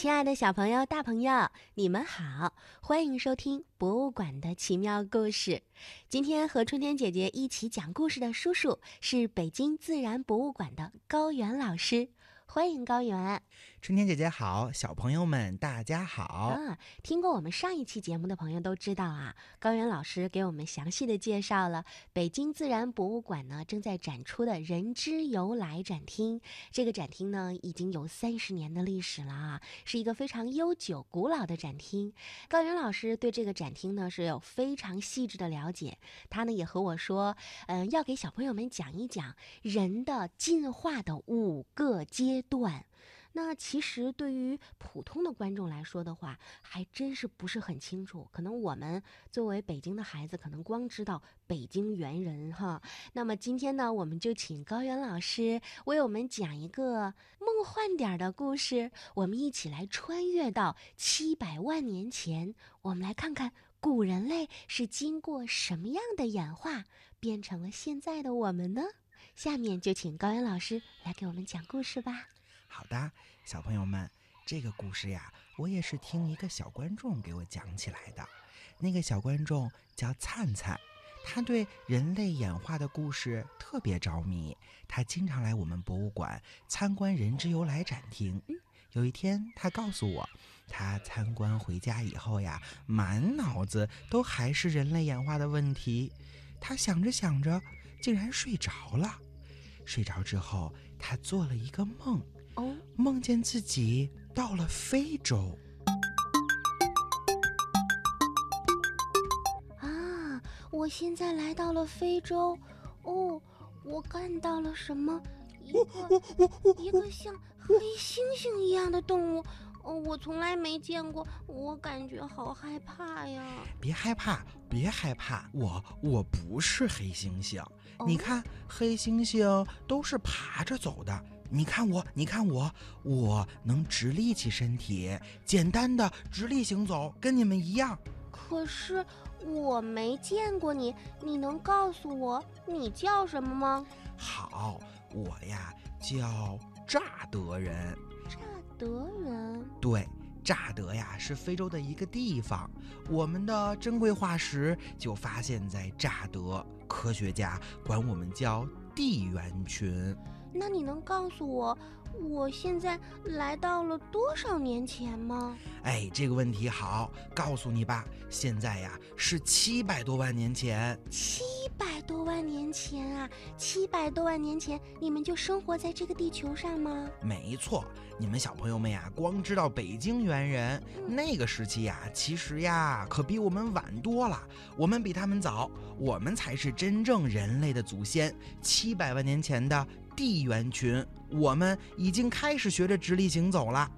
亲爱的小朋友、大朋友，你们好，欢迎收听《博物馆的奇妙故事》。今天和春天姐姐一起讲故事的叔叔是北京自然博物馆的高原老师。欢迎高原，春天姐姐好，小朋友们大家好啊！听过我们上一期节目的朋友都知道啊，高原老师给我们详细的介绍了北京自然博物馆呢正在展出的人之由来展厅。这个展厅呢已经有三十年的历史了啊，是一个非常悠久古老的展厅。高原老师对这个展厅呢是有非常细致的了解，他呢也和我说，嗯，要给小朋友们讲一讲人的进化的五个阶。段，那其实对于普通的观众来说的话，还真是不是很清楚。可能我们作为北京的孩子，可能光知道北京猿人哈。那么今天呢，我们就请高原老师为我们讲一个梦幻点的故事。我们一起来穿越到七百万年前，我们来看看古人类是经过什么样的演化，变成了现在的我们呢？下面就请高原老师来给我们讲故事吧。好的，小朋友们，这个故事呀，我也是听一个小观众给我讲起来的。那个小观众叫灿灿，他对人类演化的故事特别着迷，他经常来我们博物馆参观人之由来展厅。有一天，他告诉我，他参观回家以后呀，满脑子都还是人类演化的问题。他想着想着。竟然睡着了，睡着之后，他做了一个梦，哦，梦见自己到了非洲。啊，我现在来到了非洲，哦，我看到了什么？一个一个像黑猩猩一样的动物。哦，我从来没见过，我感觉好害怕呀！别害怕，别害怕，我我不是黑猩猩。你看，黑猩猩都是爬着走的。你看我，你看我，我能直立起身体，简单的直立行走，跟你们一样。可是我没见过你，你能告诉我你叫什么吗？好，我呀叫乍得人。乍得人对，乍得呀是非洲的一个地方，我们的珍贵化石就发现在乍得，科学家管我们叫地猿群。那你能告诉我？我现在来到了多少年前吗？哎，这个问题好，告诉你吧。现在呀是七百多万年前。七百多万年前啊，七百多万年前你们就生活在这个地球上吗？没错，你们小朋友们呀，光知道北京猿人那个时期呀，其实呀可比我们晚多了。我们比他们早，我们才是真正人类的祖先。七百万年前的。地猿群，我们已经开始学着直立行走了。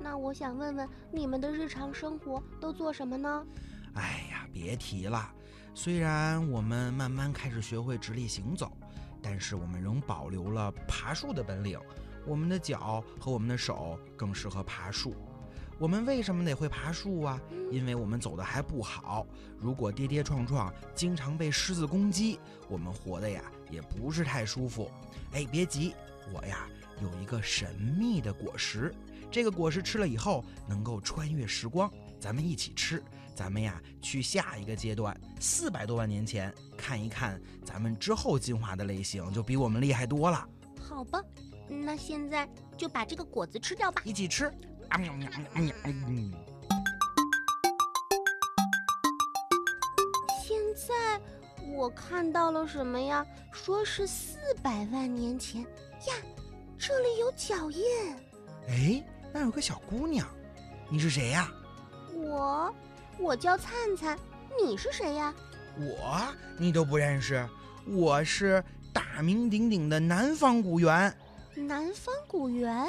那我想问问，你们的日常生活都做什么呢？哎呀，别提了。虽然我们慢慢开始学会直立行走，但是我们仍保留了爬树的本领。我们的脚和我们的手更适合爬树。我们为什么得会爬树啊？因为我们走的还不好。如果跌跌撞撞，经常被狮子攻击，我们活的呀也不是太舒服。哎，别急，我呀有一个神秘的果实，这个果实吃了以后能够穿越时光，咱们一起吃。咱们呀去下一个阶段，四百多万年前，看一看咱们之后进化的类型就比我们厉害多了。好吧，那现在就把这个果子吃掉吧，一起吃。啊喵喵喵喵！现在我看到了什么呀？说是四百万年前呀，这里有脚印。哎，那有个小姑娘，你是谁呀？我，我叫灿灿。你是谁呀？我你都不认识？我是大名鼎鼎的南方古猿。南方古猿。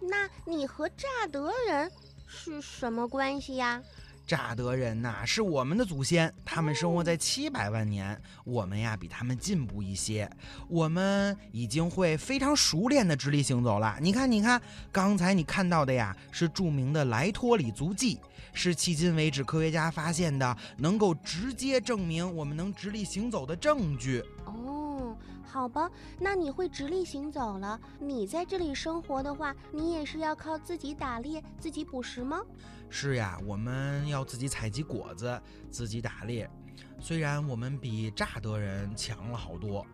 那你和乍得人是什么关系呀？乍得人呐，是我们的祖先，他们生活在七百万年，我们呀比他们进步一些，我们已经会非常熟练的直立行走了。你看，你看，刚才你看到的呀，是著名的莱托里足迹，是迄今为止科学家发现的能够直接证明我们能直立行走的证据。哦，好吧，那你会直立行走了，你在这里生活的话，你也是要靠自己打猎、自己捕食吗？是呀，我们要自己采集果子，自己打猎。虽然我们比乍得人强了好多，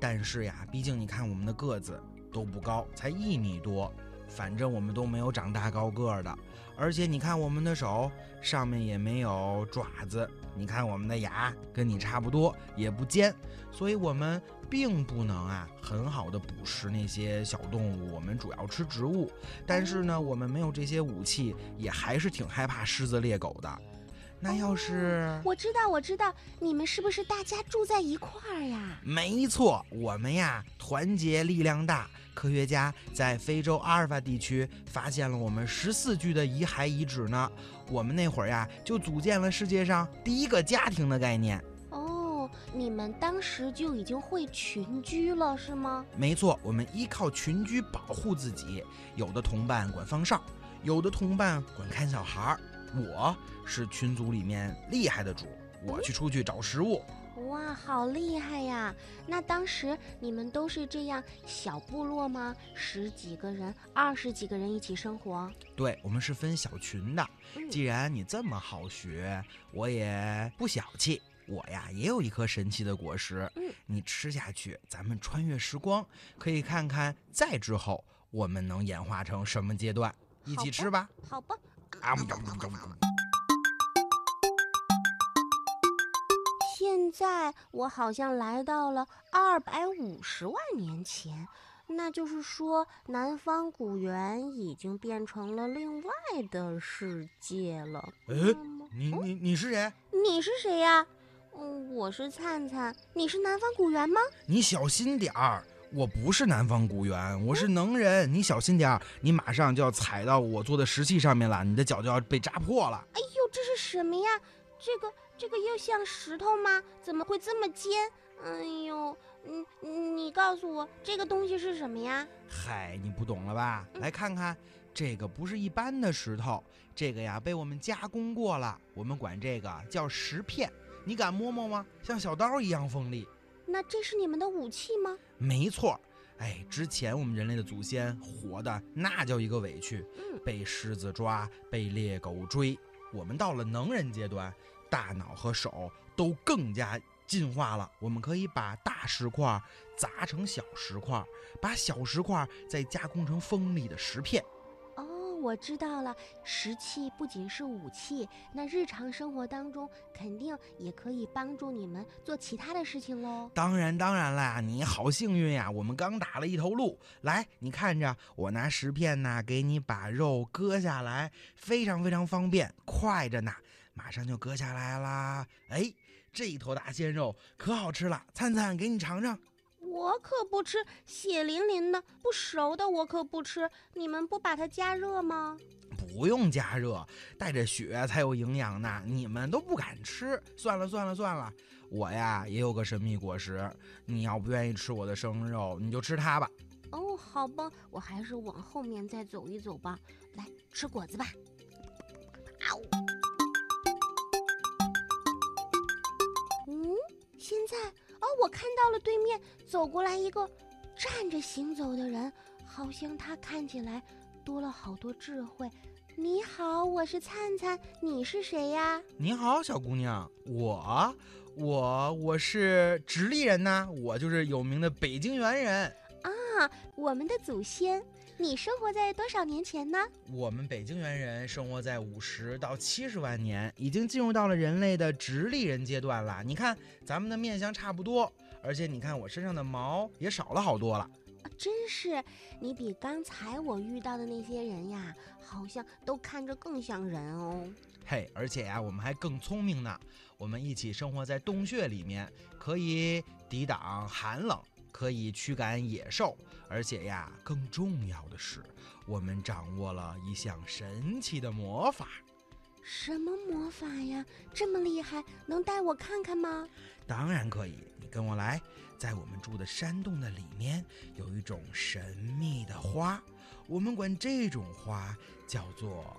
但是呀，毕竟你看我们的个子都不高，才一米多，反正我们都没有长大高个儿的。而且你看我们的手上面也没有爪子，你看我们的牙跟你差不多，也不尖，所以我们并不能啊很好的捕食那些小动物。我们主要吃植物，但是呢，我们没有这些武器，也还是挺害怕狮子猎狗的。那要是我知道，我知道，你们是不是大家住在一块儿呀？没错，我们呀团结力量大。科学家在非洲阿尔法地区发现了我们十四具的遗骸遗址呢。我们那会儿呀就组建了世界上第一个家庭的概念。哦，你们当时就已经会群居了，是吗？没错，我们依靠群居保护自己。有的同伴管放哨，有的同伴管看小孩儿。我是群组里面厉害的主，我去出去找食物。哇，好厉害呀！那当时你们都是这样小部落吗？十几个人、二十几个人一起生活？对，我们是分小群的。嗯既然你这么好学，我也不小气。我呀也有一颗神奇的果实，嗯你吃下去，咱们穿越时光，可以看看再之后我们能演化成什么阶段。一起吃吧！好吧。啊嗯嗯嗯嗯现在我好像来到了二百五十万年前，那就是说，南方古猿已经变成了另外的世界了。哎你你你是谁？你是谁呀？嗯，我是灿灿，你是南方古猿吗？你小心点儿！我不是南方古猿，我是能人。你小心点儿，你马上就要踩到我做的石器上面了，你的脚就要被扎破了。哎呦，这是什么呀？这个这个又像石头吗？怎么会这么尖？哎呦，嗯，你告诉我这个东西是什么呀？嗨，你不懂了吧？嗯来看看，这个不是一般的石头，这个呀被我们加工过了，我们管这个叫石片。你敢摸摸吗？像小刀一样锋利。那这是你们的武器吗？没错，哎，之前我们人类的祖先活的那叫一个委屈，嗯被狮子抓，被猎狗追。我们到了能人阶段，大脑和手都更加进化了。我们可以把大石块砸成小石块，把小石块再加工成锋利的石片。我知道了，石器不仅是武器，那日常生活当中肯定也可以帮助你们做其他的事情喽。当然，当然啦，你好幸运呀！我们刚打了一头鹿，来，你看着，我拿石片呢，给你把肉割下来，非常非常方便，快着呢，马上就割下来啦。哎，这一头大鲜肉可好吃了，灿灿给你尝尝。我可不吃血淋淋的、不熟的，我可不吃。你们不把它加热吗？不用加热，带着血才有营养呢。你们都不敢吃，算了算了算了，我呀也有个神秘果实，你要不愿意吃我的生肉，你就吃它吧。哦，好吧，我还是往后面再走一走吧。来吃果子吧。啊呜！嗯，现在哦，我看到了对面走过来一个站着行走的人，好像他看起来多了好多智慧。你好，我是灿灿，你是谁呀？你好，小姑娘，我我我是直立人呐，我就是有名的北京猿人。啊，我们的祖先。你生活在多少年前呢？我们北京猿人生活在五十到七十万年，已经进入到了人类的直立人阶段了。你看，咱们的面相差不多，而且你看我身上的毛也少了好多了。啊，真是，你比刚才我遇到的那些人呀，好像都看着更像人哦。嘿，而且呀，我们还更聪明呢。我们一起生活在洞穴里面，可以抵挡寒冷，可以驱赶野兽，而且呀，更重要的是，我们掌握了一项神奇的魔法。什么魔法呀？这么厉害，能带我看看吗？当然可以，你跟我来。在我们住的山洞的里面，有一种神秘的花，我们管这种花叫做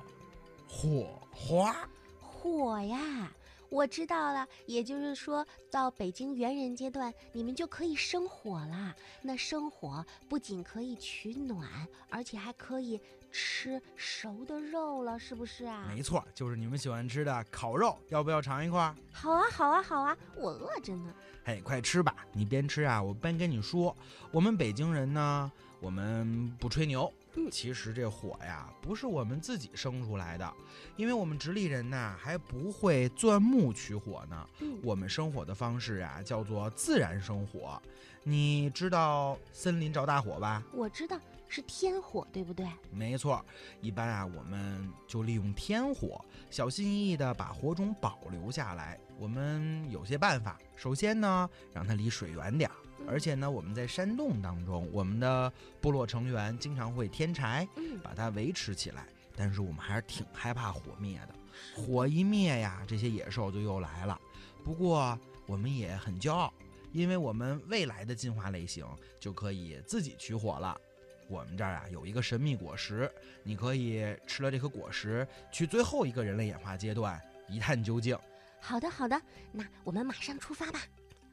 火花。火呀！我知道了，也就是说到北京猿人阶段，你们就可以生火啦。那生火不仅可以取暖，而且还可以吃熟的肉了，是不是啊？没错，就是你们喜欢吃的烤肉，要不要尝一块？好啊，好啊，好啊，我饿着呢。嘿，快吃吧！你边吃啊，我边跟你说，我们北京人呢，我们不吹牛。其实这火呀，不是我们自己生出来的，因为我们直立人呐还不会钻木取火呢。我们生火的方式啊，叫做自然生火。你知道森林着大火吧？我知道是天火，对不对？没错，一般啊，我们就利用天火，小心翼翼地把火种保留下来。我们有些办法，首先呢，让它离水远点儿。而且呢，我们在山洞当中，我们的部落成员经常会添柴，把它维持起来。但是我们还是挺害怕火灭的，火一灭呀，这些野兽就又来了。不过我们也很骄傲，因为我们未来的进化类型就可以自己取火了。我们这儿啊有一个神秘果实，你可以吃了这颗果实，去最后一个人类演化阶段一探究竟。好的，好的，那我们马上出发吧！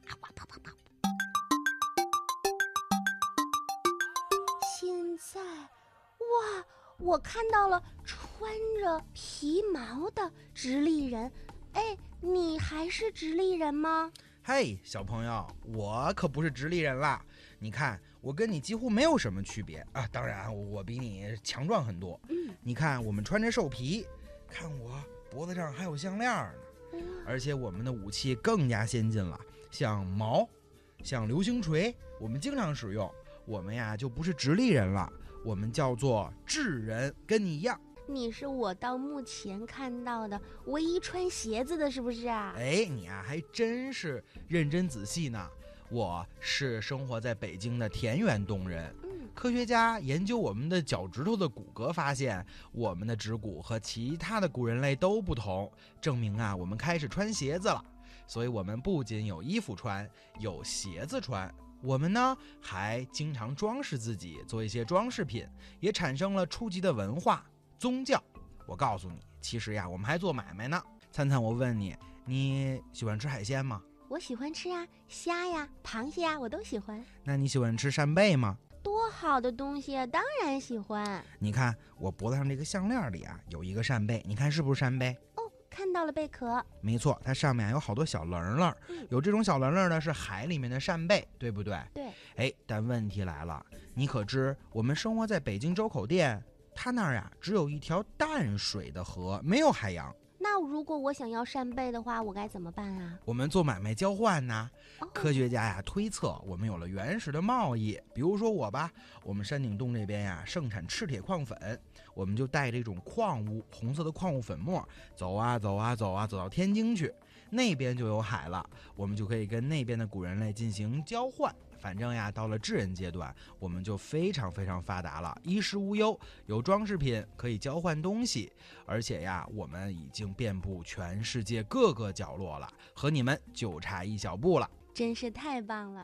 啊，哇，跑跑跑！在，哇！我看到了穿着皮毛的直立人，哎，你还是直立人吗？嘿，小朋友，我可不是直立人啦！你看，我跟你几乎没有什么区别啊！当然，我比你强壮很多。嗯，你看，我们穿着兽皮，看我脖子上还有项链呢，而且我们的武器更加先进了，像矛，像流星锤，我们经常使用。我们呀就不是直立人了，我们叫做智人，跟你一样。你是我到目前看到的唯一穿鞋子的，是不是啊？哎，你啊还真是认真仔细呢。我是生活在北京的田园洞人。嗯，科学家研究我们的脚趾头的骨骼，发现我们的指骨和其他的古人类都不同，证明啊我们开始穿鞋子了。所以我们不仅有衣服穿，有鞋子穿。我们呢还经常装饰自己，做一些装饰品，也产生了初级的文化宗教。我告诉你，其实呀，我们还做买卖呢。灿灿，我问你，你喜欢吃海鲜吗？我喜欢吃啊，虾呀、螃蟹呀，我都喜欢。那你喜欢吃扇贝吗？多好的东西，当然喜欢。你看我脖子上这个项链里啊，有一个扇贝，你看是不是扇贝？看到了贝壳，没错，它上面有好多小棱棱，有这种小棱棱的是海里面的扇贝，对不对？对。哎，但问题来了，你可知我们生活在北京周口店，它那儿呀只有一条淡水的河，没有海洋。那如果我想要扇贝的话，我该怎么办啊？我们做买卖交换呢。科学家呀推测，我们有了原始的贸易。比如说我吧，我们山顶洞这边呀盛产赤铁矿粉，我们就带这种矿物红色的矿物粉末，走啊走啊走啊走到天津去，那边就有海了，我们就可以跟那边的古人类进行交换。反正呀，到了智人阶段，我们就非常非常发达了，衣食无忧，有装饰品可以交换东西，而且呀，我们已经遍布全世界各个角落了，和你们就差一小步了，真是太棒了。